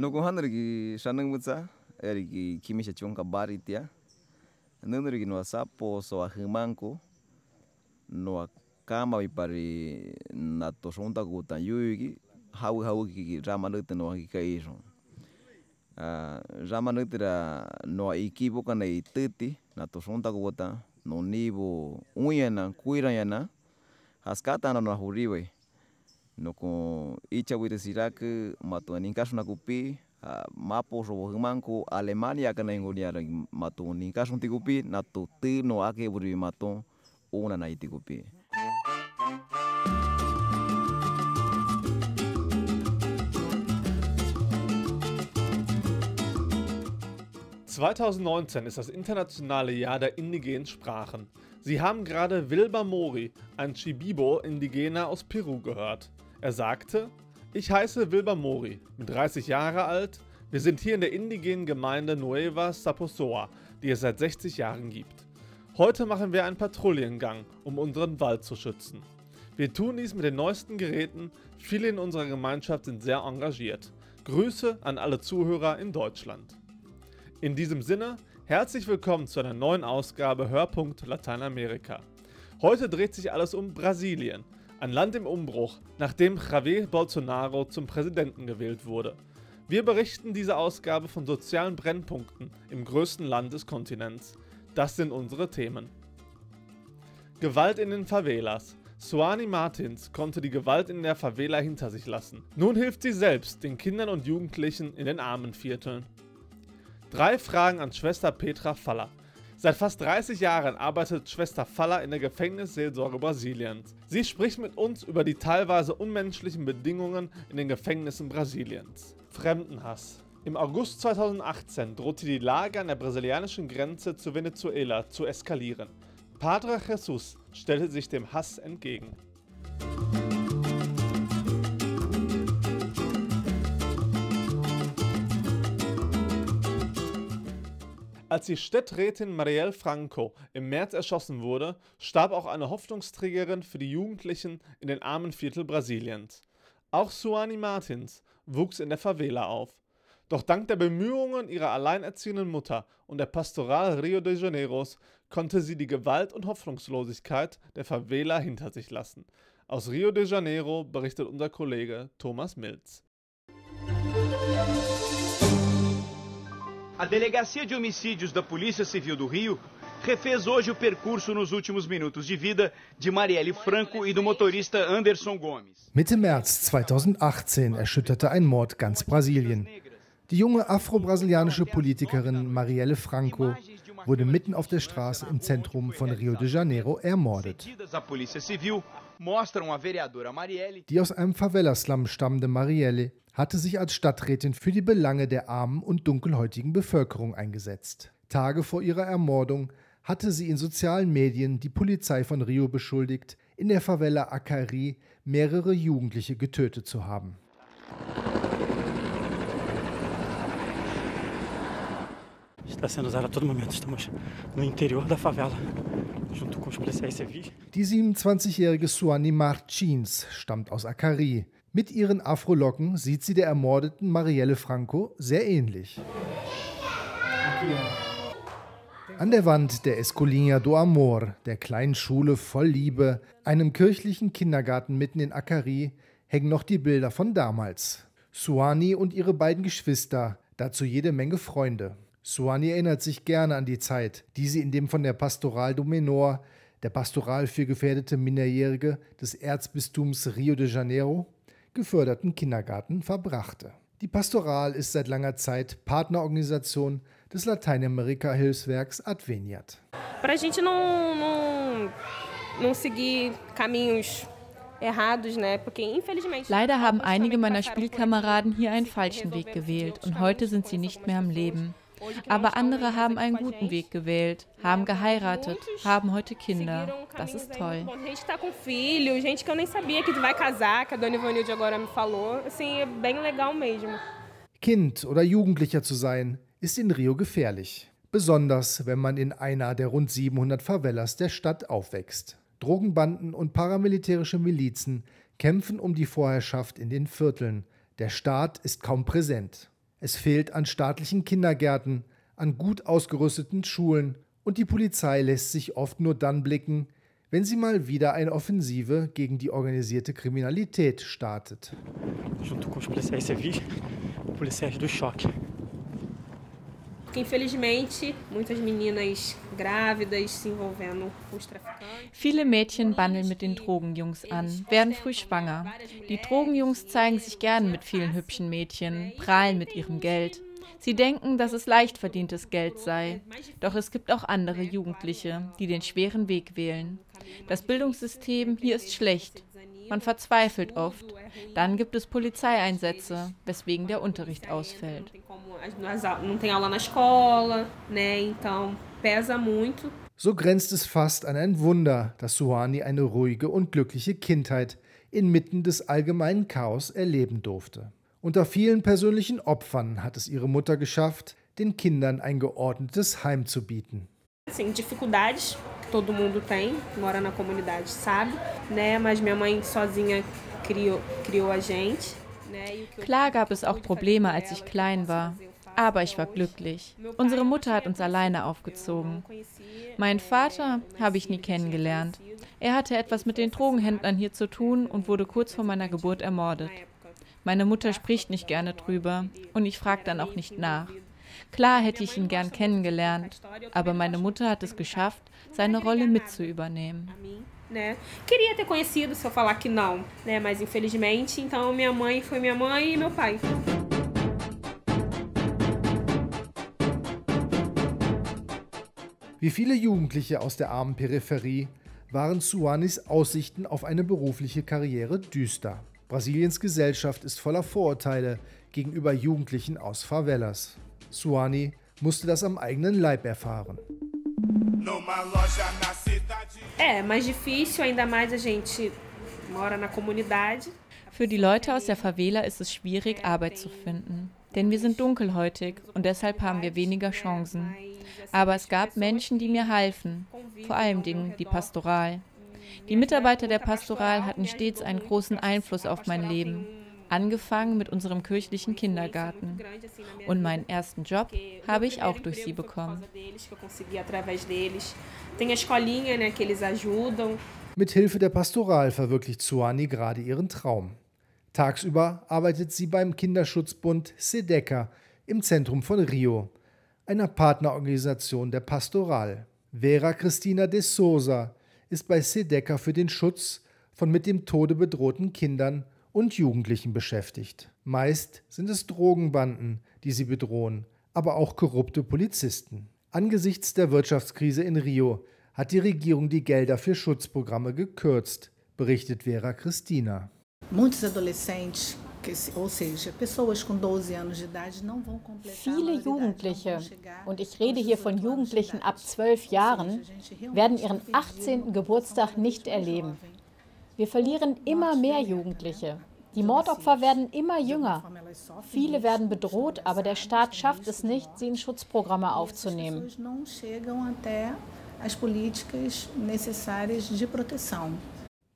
nukuhandırki xananguxa eriki kimixha chonka varitia nanderiki noaxapo xoajimanko noa kamavi pari natoxonta kutayuiki jawi jawiki ramaniti noajikaixu a ramanitira noaikivoka naititi natoxonta kuta nonivo uñana kuirana jaskata najurivae na huriwe nuku icha wita siraku matu ninkasu na kupi uh, mapo so himanku alemania kana ingonia matu ninkasu tikupi na tu tino ake buri matu una na itikupi 2019 ist das internationale Jahr der indigenen Sprachen. Sie haben gerade Wilber Mori, ein Chibibo-Indigener aus Peru, gehört. Er sagte, ich heiße Wilber Mori, bin 30 Jahre alt. Wir sind hier in der indigenen Gemeinde Nueva Saposoa, die es seit 60 Jahren gibt. Heute machen wir einen Patrouillengang, um unseren Wald zu schützen. Wir tun dies mit den neuesten Geräten. Viele in unserer Gemeinschaft sind sehr engagiert. Grüße an alle Zuhörer in Deutschland. In diesem Sinne, herzlich willkommen zu einer neuen Ausgabe Hörpunkt Lateinamerika. Heute dreht sich alles um Brasilien, ein Land im Umbruch, nachdem Javier Bolsonaro zum Präsidenten gewählt wurde. Wir berichten diese Ausgabe von sozialen Brennpunkten im größten Land des Kontinents. Das sind unsere Themen. Gewalt in den Favelas. Suani Martins konnte die Gewalt in der Favela hinter sich lassen. Nun hilft sie selbst den Kindern und Jugendlichen in den armen Vierteln. Drei Fragen an Schwester Petra Faller. Seit fast 30 Jahren arbeitet Schwester Faller in der Gefängnisseelsorge Brasiliens. Sie spricht mit uns über die teilweise unmenschlichen Bedingungen in den Gefängnissen Brasiliens. Fremdenhass. Im August 2018 drohte die Lage an der brasilianischen Grenze zu Venezuela zu eskalieren. Padre Jesus stellte sich dem Hass entgegen. Als die Städträtin Marielle Franco im März erschossen wurde, starb auch eine Hoffnungsträgerin für die Jugendlichen in den armen Viertel Brasiliens. Auch Suani Martins wuchs in der Favela auf. Doch dank der Bemühungen ihrer alleinerziehenden Mutter und der Pastoral Rio de Janeiros konnte sie die Gewalt und Hoffnungslosigkeit der Favela hinter sich lassen. Aus Rio de Janeiro berichtet unser Kollege Thomas Milz. A Delegacia de Homicídios da Polícia Civil do Rio refez hoje o percurso nos últimos minutos de vida de Marielle Franco e do motorista Anderson Gomes. Mitte März 2018 erschütterte ein Mord ganz Brasilien. Die junge afro-brasilianische Politikerin Marielle Franco wurde mitten auf der Straße im Zentrum von Rio de Janeiro ermordet. Die aus einem Favela-Slum stammende Marielle hatte sich als Stadträtin für die Belange der armen und dunkelhäutigen Bevölkerung eingesetzt. Tage vor ihrer Ermordung hatte sie in sozialen Medien die Polizei von Rio beschuldigt, in der Favela Acari mehrere Jugendliche getötet zu haben. Está sendo usada a todo momento. Estamos no interior da favela. Die 27-jährige Suani Martins stammt aus Acari. Mit ihren Afrolocken sieht sie der ermordeten Marielle Franco sehr ähnlich. An der Wand der Escolinha do Amor, der kleinen Schule voll Liebe, einem kirchlichen Kindergarten mitten in Acari, hängen noch die Bilder von damals. Suani und ihre beiden Geschwister, dazu jede Menge Freunde. Suani erinnert sich gerne an die Zeit, die sie in dem von der Pastoral do Menor, der Pastoral für gefährdete Minderjährige des Erzbistums Rio de Janeiro, geförderten Kindergarten verbrachte. Die Pastoral ist seit langer Zeit Partnerorganisation des Lateinamerika-Hilfswerks Adveniat. Para a gente não, não, não seguir caminhos Leider haben einige meiner Spielkameraden hier einen falschen Weg gewählt und heute sind sie nicht mehr am Leben. Aber andere haben einen guten Weg gewählt, haben geheiratet, haben heute Kinder. Das ist toll. Kind oder Jugendlicher zu sein, ist in Rio gefährlich. Besonders, wenn man in einer der rund 700 Favelas der Stadt aufwächst. Drogenbanden und paramilitärische Milizen kämpfen um die Vorherrschaft in den Vierteln. Der Staat ist kaum präsent. Es fehlt an staatlichen Kindergärten, an gut ausgerüsteten Schulen und die Polizei lässt sich oft nur dann blicken, wenn sie mal wieder eine Offensive gegen die organisierte Kriminalität startet. Junto com os policiais civis, policiais do choque. Infelizmente, muitas meninas grávidas se envolvendo com os traficantes. Viele Mädchen bandeln mit den Drogenjungs an, werden früh schwanger. Die Drogenjungs zeigen sich gern mit vielen hübschen Mädchen, prahlen mit ihrem Geld. Sie denken, dass es leicht verdientes Geld sei. Doch es gibt auch andere Jugendliche, die den schweren Weg wählen. Das Bildungssystem hier ist schlecht. Man verzweifelt oft. Dann gibt es Polizeieinsätze, weswegen der Unterricht ausfällt. Não tem aula na escola, né? Então pesa muito. So grenzt es fast an ein Wunder, dass Suhani eine ruhige und glückliche Kindheit inmitten des allgemeinen Chaos erleben durfte. Unter vielen persönlichen Opfern hat es ihre Mutter geschafft, den Kindern ein geordnetes Heim zu bieten. Assim, dificuldades todo mundo tem, mora na comunidade, sabe, né? Mas minha mãe sozinha criou, criou a gente. Né? E Klar gab es auch Probleme, als ich klein war. Aber ich war glücklich. Unsere Mutter hat uns alleine aufgezogen. Meinen Vater habe ich nie kennengelernt. Er hatte etwas mit den Drogenhändlern hier zu tun und wurde kurz vor meiner Geburt ermordet. Meine Mutter spricht nicht gerne drüber und ich frage dann auch nicht nach. Klar hätte ich ihn gern kennengelernt, aber meine Mutter hat es geschafft, seine Rolle mit zu übernehmen. né? Queria ter conhecido se eu falar que não, né? Mas infelizmente, então minha mãe foi minha mãe e meu pai. Wie viele Jugendliche aus der armen Peripherie waren Suanis Aussichten auf eine berufliche Karriere düster. Brasiliens Gesellschaft ist voller Vorurteile gegenüber Jugendlichen aus Favelas. Suani musste das am eigenen Leib erfahren. Für die Leute aus der Favela ist es schwierig, Arbeit zu finden. Denn wir sind dunkelhäutig und deshalb haben wir weniger Chancen. Aber es gab Menschen, die mir halfen, vor allem die Pastoral. Die Mitarbeiter der Pastoral hatten stets einen großen Einfluss auf mein Leben, angefangen mit unserem kirchlichen Kindergarten. Und meinen ersten Job habe ich auch durch sie bekommen. Mit Hilfe der Pastoral verwirklicht Suani gerade ihren Traum. Tagsüber arbeitet sie beim Kinderschutzbund SEDECA im Zentrum von Rio, einer Partnerorganisation der Pastoral. Vera Cristina de Souza ist bei SEDECA für den Schutz von mit dem Tode bedrohten Kindern und Jugendlichen beschäftigt. Meist sind es Drogenbanden, die sie bedrohen, aber auch korrupte Polizisten. Angesichts der Wirtschaftskrise in Rio hat die Regierung die Gelder für Schutzprogramme gekürzt, berichtet Vera Cristina. Muitos adolescentes, que se- ou seja, pessoas com 12 anos de idade, não vão completar. a Viele Jugendliche, und ich rede hier von 18 anos de Jugendlichen ab 12 Jahren, werden ihren infelizmente, 18. Geburtstag nicht erleben. Wir verlieren immer mehr Jugendliche. Die Mordopfer werden immer jünger. Viele werden bedroht, aber der Staat schafft es nicht, sie in Schutzprogramme Essas aufzunehmen. as políticas necessárias de proteção.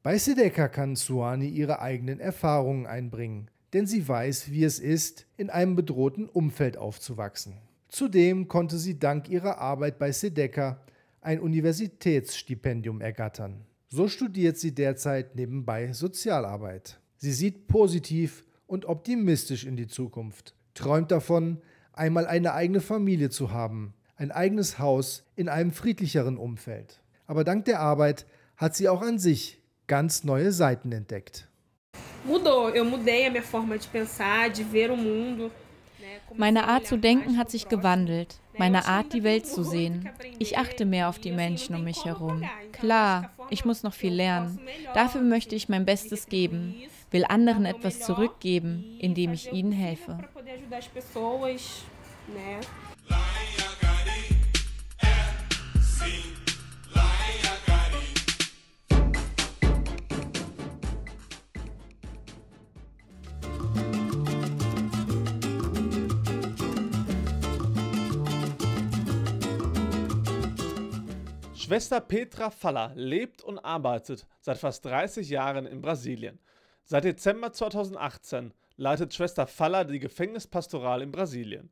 Bei Sedeka kann Suani ihre eigenen Erfahrungen einbringen, denn sie weiß, wie es ist, in einem bedrohten Umfeld aufzuwachsen. Zudem konnte sie dank ihrer Arbeit bei Sedeka ein Universitätsstipendium ergattern. So studiert sie derzeit nebenbei Sozialarbeit. Sie sieht positiv und optimistisch in die Zukunft, träumt davon, einmal eine eigene Familie zu haben, ein eigenes Haus in einem friedlicheren Umfeld. Aber dank der Arbeit hat sie auch an sich ganz neue Seiten entdeckt. Mudou, eu mudei a minha forma de pensar, de ver o mundo. né? Comecei Meine Art zu denken hat sich gewandelt. Meine Art, die Welt zu sehen. Ich achte mehr auf die Menschen um mich herum. Klar, ich muss noch viel lernen. Dafür möchte ich mein Bestes geben, will anderen etwas zurückgeben, indem ich ihnen helfe. Schwester Petra Faller lebt und arbeitet seit fast 30 Jahren in Brasilien. Seit Dezember 2018 leitet Schwester Falla die Gefängnispastoral in Brasilien.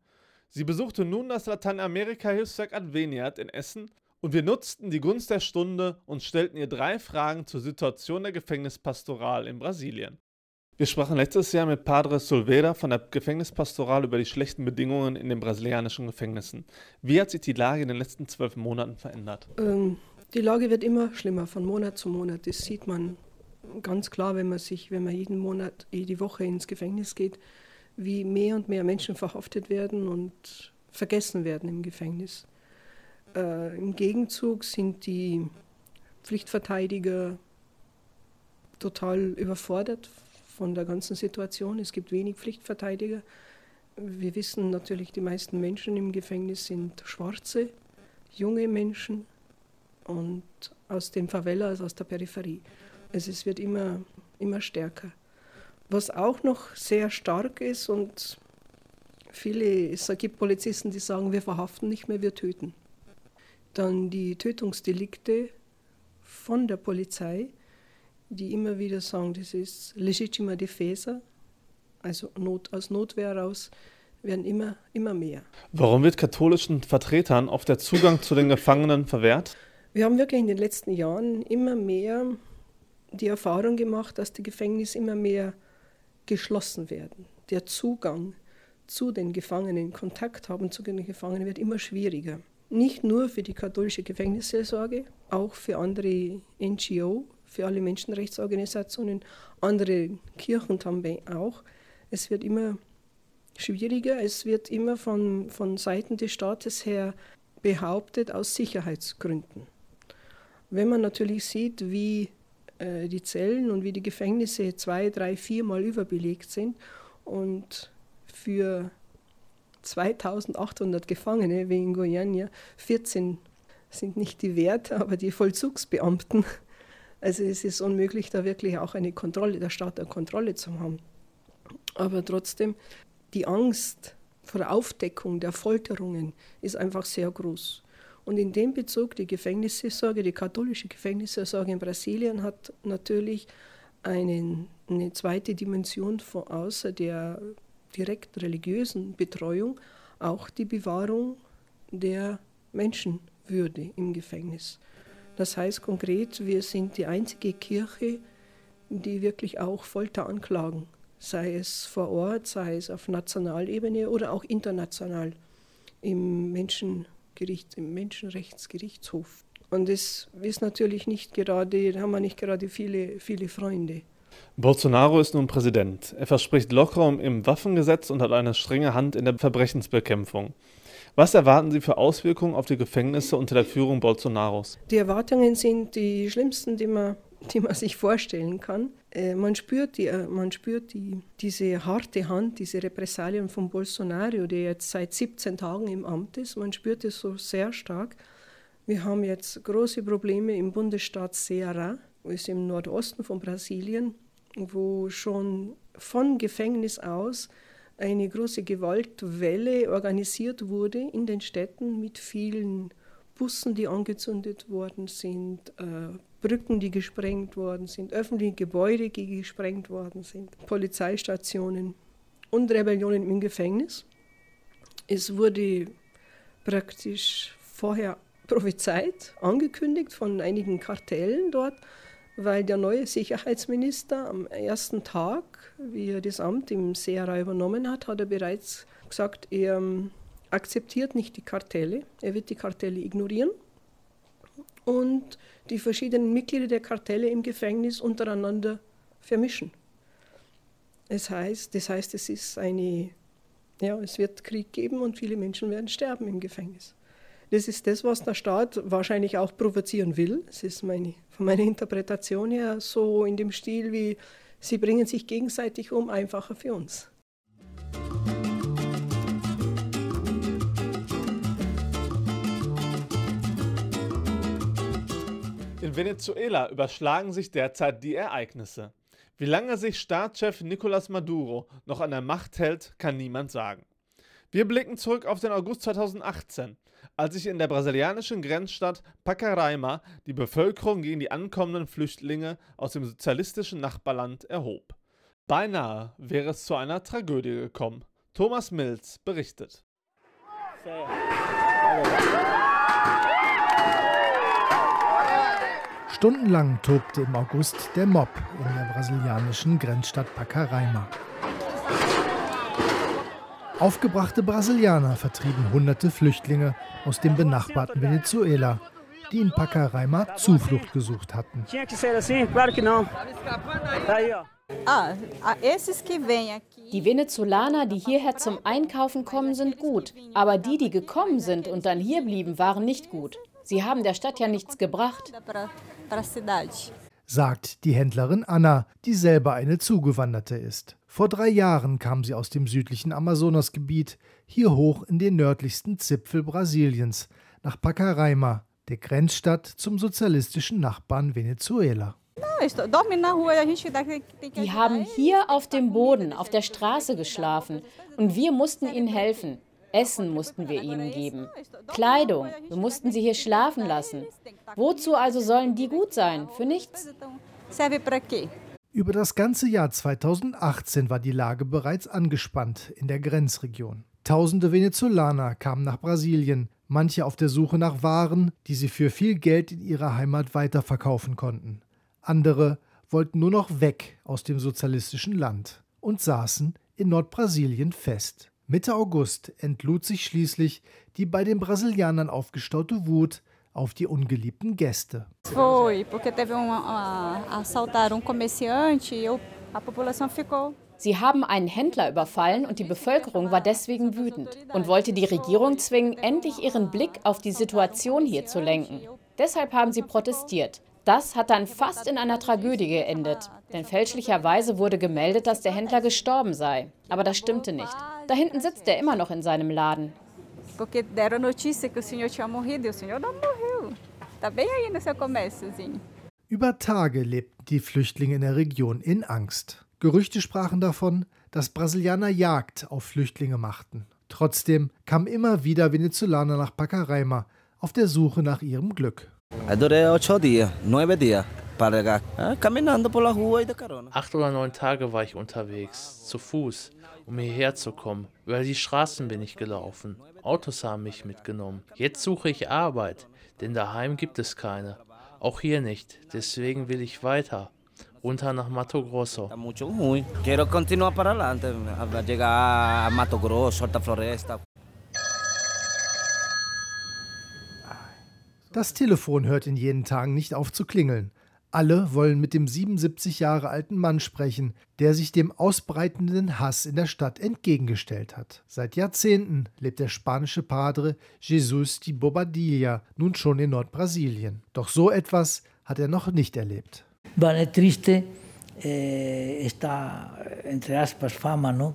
Sie besuchte nun das Lateinamerika-Hilfswerk Adveniat in Essen und wir nutzten die Gunst der Stunde und stellten ihr drei Fragen zur Situation der Gefängnispastoral in Brasilien. Wir sprachen letztes Jahr mit Padre Silveira von der Gefängnispastoral über die schlechten Bedingungen in den brasilianischen Gefängnissen. Wie hat sich die Lage in den letzten zwölf Monaten verändert? Ähm, die Lage wird immer schlimmer von Monat zu Monat. Das sieht man ganz klar, wenn man sich, wenn man jeden Monat, jede Woche ins Gefängnis geht, wie mehr und mehr Menschen verhaftet werden und vergessen werden im Gefängnis. Äh, Im Gegenzug sind die Pflichtverteidiger total überfordert von der ganzen Situation. Es gibt wenig Pflichtverteidiger. Wir wissen natürlich, die meisten Menschen im Gefängnis sind Schwarze, junge Menschen und aus den Favelas, aus der Peripherie. Also es wird immer, immer stärker. Was auch noch sehr stark ist und viele, es gibt Polizisten, die sagen, wir verhaften nicht mehr, wir töten. Dann die Tötungsdelikte von der Polizei, die immer wieder sagen, das ist legitima defesa, also Not, aus Notwehr heraus, werden immer, immer mehr. Warum wird katholischen Vertretern oft der Zugang zu den Gefangenen verwehrt? Wir haben wirklich in den letzten Jahren immer mehr die Erfahrung gemacht, dass die Gefängnisse immer mehr geschlossen werden. Der Zugang zu den Gefangenen, Kontakt haben zu den Gefangenen wird immer schwieriger. Nicht nur für die katholische Gefängnisseelsorge, auch für andere NGO, für alle Menschenrechtsorganisationen, andere Kirchen haben auch. Es wird immer schwieriger, es wird immer von, von Seiten des Staates her behauptet aus Sicherheitsgründen. Wenn man natürlich sieht, wie äh, die Zellen und wie die Gefängnisse zwei, drei, viermal überbelegt sind und für 2800 Gefangene wie in Goiânia 14 sind nicht die Werte, aber die Vollzugsbeamten. Also es ist unmöglich, da wirklich auch eine Kontrolle, der Staat eine Kontrolle zu haben. Aber trotzdem, die Angst vor der Aufdeckung der Folterungen ist einfach sehr groß. Und in dem Bezug, die Gefängnisseelsorge, die katholische Gefängnisseelsorge in Brasilien hat natürlich einen, eine zweite Dimension von außer der direkt religiösen Betreuung, auch die Bewahrung der Menschenwürde im Gefängnis. Das heißt konkret, wir sind die einzige Kirche, die wirklich auch Folter anklagen, sei es vor Ort, sei es auf Nationalebene oder auch international im Menschen Gericht, im Menschenrechtsgerichtshof. Und das ist natürlich nicht gerade, da haben wir nicht gerade viele, viele Freunde. Bolsonaro ist nun Präsident. Er verspricht Lockerung im Waffengesetz und hat eine strenge Hand in der Verbrechensbekämpfung. Was erwarten Sie für Auswirkungen auf die Gefängnisse unter der Führung Bolsonaros? Die Erwartungen sind die schlimmsten, die man die man sich vorstellen kann. Äh, man spürt, die, äh, man spürt die, diese harte Hand, diese Repressalien von Bolsonaro, der jetzt seit 17 Tagen im Amt ist. Man spürt es so sehr stark. Wir haben jetzt große Probleme im Bundesstaat Ceará, ist im Nordosten von Brasilien, wo schon von Gefängnis aus eine große Gewaltwelle organisiert wurde in den Städten mit vielen Bussen, die angezündet worden sind, äh, Brücken, die gesprengt worden sind, öffentliche Gebäude, die gesprengt worden sind, Polizeistationen und Rebellionen im Gefängnis. Es wurde praktisch vorher prophezeit, angekündigt von einigen Kartellen dort, weil der neue Sicherheitsminister am ersten Tag, wie er das Amt im Sehra übernommen hat, hat er bereits gesagt, er ähm, akzeptiert nicht die Kartelle, er wird die Kartelle ignorieren und die verschiedenen Mitglieder der Kartelle im Gefängnis untereinander vermischen. Es heißt, das heißt, es ist eine, ja, es wird Krieg geben und viele Menschen werden sterben im Gefängnis. Das ist das, was der Staat wahrscheinlich auch provozieren will. Das ist meine, von meiner Interpretation her so in dem Stil wie, sie bringen sich gegenseitig um, einfacher für uns. In Venezuela überschlagen sich derzeit die Ereignisse. Wie lange sich Staatschef Nicolás Maduro noch an der Macht hält, kann niemand sagen. Wir blicken zurück auf den August 2018, als sich in der brasilianischen Grenzstadt Pacaraima die Bevölkerung gegen die ankommenden Flüchtlinge aus dem sozialistischen Nachbarland erhob. Beinahe wäre es zu einer Tragödie gekommen. Thomas Mills berichtet. Stundenlang tobte im August der Mob in der brasilianischen Grenzstadt Pacaraima. Aufgebrachte Brasilianer vertrieben hunderte Flüchtlinge aus dem benachbarten Venezuela, die in Pacaraima Zuflucht gesucht hatten. Die Venezolaner, die hierher zum Einkaufen kommen, sind gut. Aber die, die gekommen sind und dann hier blieben, waren nicht gut. Sie haben der Stadt ja nichts gebracht. sagt die Händlerin Anna, die selber eine Zugewanderte ist. Vor drei Jahren kam sie aus dem südlichen Amazonasgebiet hier hoch in den nördlichsten Zipfel Brasiliens, nach Pacaraima, der Grenzstadt zum sozialistischen Nachbarn Venezuela. Die haben hier auf dem Boden, auf der Straße geschlafen und wir mussten ihnen helfen. Essen mussten wir ihnen geben. Kleidung, wir mussten sie hier schlafen lassen. Wozu also sollen die gut sein? Für nichts. Über das ganze Jahr 2018 war die Lage bereits angespannt in der Grenzregion. Tausende Venezolaner kamen nach Brasilien, manche auf der Suche nach Waren, die sie für viel Geld in ihrer Heimat weiterverkaufen konnten. Andere wollten nur noch weg aus dem sozialistischen Land und saßen in Nordbrasilien fest. Mitte August entlud sich schließlich die bei den Brasilianern aufgestaute Wut auf die ungeliebten Gäste. Foi, porque teve um, uh, assaltaram um comerciante e eu- a população ficou. Sie haben einen Händler überfallen und die Bevölkerung war deswegen wütend und wollte die Regierung zwingen, endlich ihren Blick auf die Situation hier zu lenken. Deshalb haben sie protestiert. Das hat dann fast in einer Tragödie geendet, denn fälschlicherweise wurde gemeldet, dass der Händler gestorben sei. Aber das stimmte nicht. Da hinten sitzt er immer noch in seinem Laden. Porque deram notícia que o senhor tinha morrido e o senhor não morreu. Tá bem aí no seu comérciozinho. Über Tage lebten die Flüchtlinge in der Region in Angst. Gerüchte sprachen davon, dass Brasilianer Jagd auf Flüchtlinge machten. Trotzdem kamen immer wieder Venezolaner nach Pacaraima auf der Suche nach ihrem Glück. Aí durei ocho dias, nueve dias, ah, e. Acht oder neun Tage war ich unterwegs, zu Fuß, um hierher zu kommen. Über die Straßen bin ich gelaufen. Autos haben mich mitgenommen. Jetzt suche ich Arbeit, denn daheim gibt es keine. Auch hier nicht. Deswegen will ich weiter. Runter nach Mato Grosso. Das Telefon hört in jenen Tagen nicht auf zu klingeln. Alle wollen mit dem 77 Jahre alten Mann sprechen, der sich dem ausbreitenden Hass in der Stadt entgegengestellt hat. Seit Jahrzehnten lebt der spanische Padre Jesus de Bobadilla nun schon in Nordbrasilien. Doch so etwas hat er noch nicht erlebt. Bueno, es triste eh, esta, entre aspas, fama, ¿no?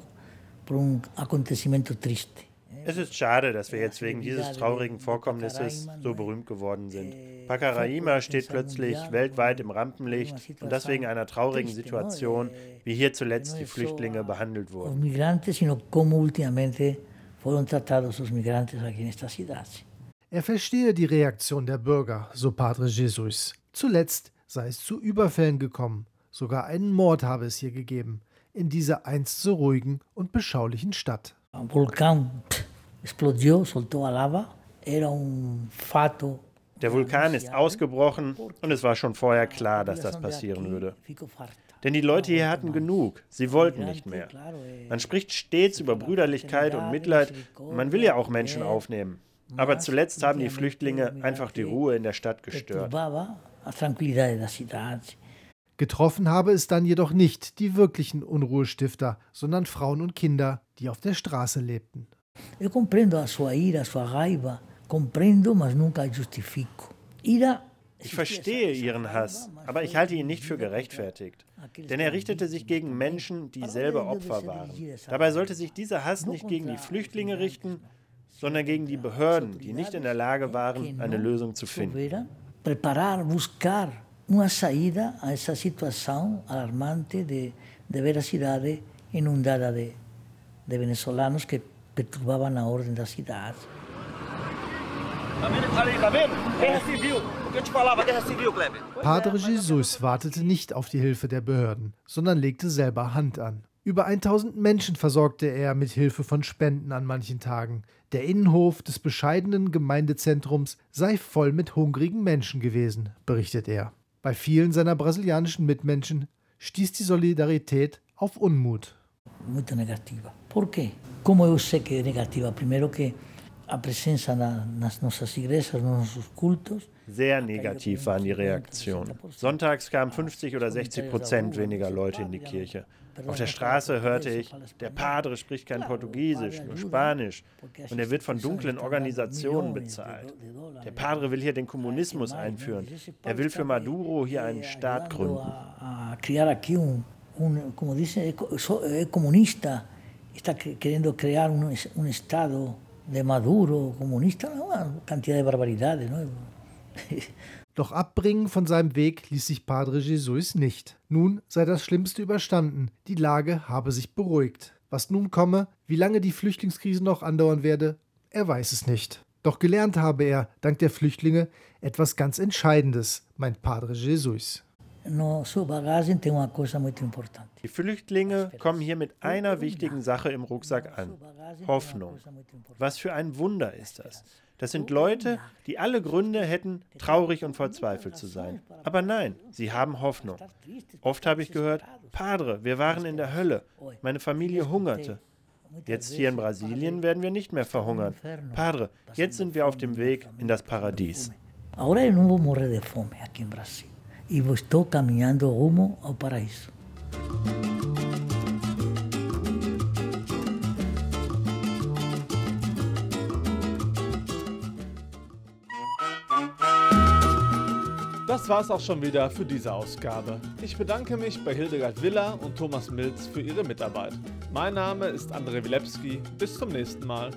Por un acontecimiento triste. Es ist schade, dass wir jetzt wegen dieses traurigen Vorkommnisses so berühmt geworden sind. Pacaraima steht plötzlich weltweit im Rampenlicht und das wegen einer traurigen Situation, wie hier zuletzt die Flüchtlinge behandelt wurden. Er verstehe die Reaktion der Bürger, so Padre Jesus. Zuletzt sei es zu Überfällen gekommen. Sogar einen Mord habe es hier gegeben, in dieser einst so ruhigen und beschaulichen Stadt. Volcán pff, explodió, soltó a lava. Era un fato. Der Vulkan ist ausgebrochen und es war schon vorher klar, dass das passieren würde. Denn die Leute hier hatten genug. Sie wollten nicht mehr. Man spricht stets über Brüderlichkeit und Mitleid. Man will ja auch Menschen aufnehmen. Aber zuletzt haben die Flüchtlinge einfach die Ruhe in der Stadt gestört. La. Getroffen habe es dann jedoch nicht die wirklichen Unruhestifter, sondern Frauen und Kinder, die auf der Straße lebten. Eu compreendo a sua ira, a sua raiva. Comprendo, mas nunca justifico. Ich verstehe ihren Hass, aber ich halte ihn nicht für gerechtfertigt. Denn er richtete sich gegen Menschen, die selber Opfer waren. Dabei sollte sich dieser Hass nicht gegen die Flüchtlinge richten, sondern gegen die Behörden, die nicht in der Lage waren, eine Lösung zu finden. preparar, buscar uma saída a essa situação alarmante de, de ver a cidade inundada de, de venezolanos que perturbavam a ordem da cidade. Padre Jesus wartete nicht auf die Hilfe der Behörden, sondern legte selber Hand an. Über 1000 Menschen versorgte er mit Hilfe von Spenden an manchen Tagen. Der Innenhof des bescheidenen Gemeindezentrums sei voll mit hungrigen Menschen gewesen, berichtet er. Bei vielen seiner brasilianischen Mitmenschen stieß die Solidarität auf Unmut. muito negativa. Por quê? Como eu sei que é negativa? Primeiro que Sehr negativ waren die Reaktionen. Sonntags kamen 50 oder 60 Prozent weniger Leute in die Kirche. Auf der Straße hörte ich, der Padre spricht kein Portugiesisch, nur Spanisch. Und er wird von dunklen Organisationen bezahlt. Der Padre will hier den Kommunismus einführen. Er will für Maduro hier einen Staat gründen. como dizem, é, é comunista, está que- querendo es- um Estado de Maduro, comunista, uma quantidade de barbaridades. Não? Doch abbringen von seinem Weg ließ sich Padre Jesus nicht. Nun sei das Schlimmste überstanden, die Lage habe sich beruhigt. Was nun komme, wie lange die Flüchtlingskrise noch andauern werde, er weiß es nicht. Doch gelernt habe er, dank der Flüchtlinge, etwas ganz Entscheidendes, meint Padre Jesus. Die Flüchtlinge kommen hier mit einer wichtigen Sache im Rucksack an. Hoffnung. Was für ein Wunder ist das. Das sind Leute, die alle Gründe hätten, traurig und verzweifelt zu sein. Aber nein, sie haben Hoffnung. Oft habe ich gehört, Padre, wir waren in der Hölle. Meine Familie hungerte. Jetzt hier in Brasilien werden wir nicht mehr verhungern. Padre, jetzt sind wir auf dem Weg in das Paradies. Agora eu não vou morrer de fome aqui em Brasil. E estou caminhando rumo ao paraíso. Das war's auch schon wieder für diese Ausgabe. Ich bedanke mich bei Hildegard Willer und Thomas Milz für ihre Mitarbeit. Mein Name ist André Wilepski. Bis zum nächsten Mal.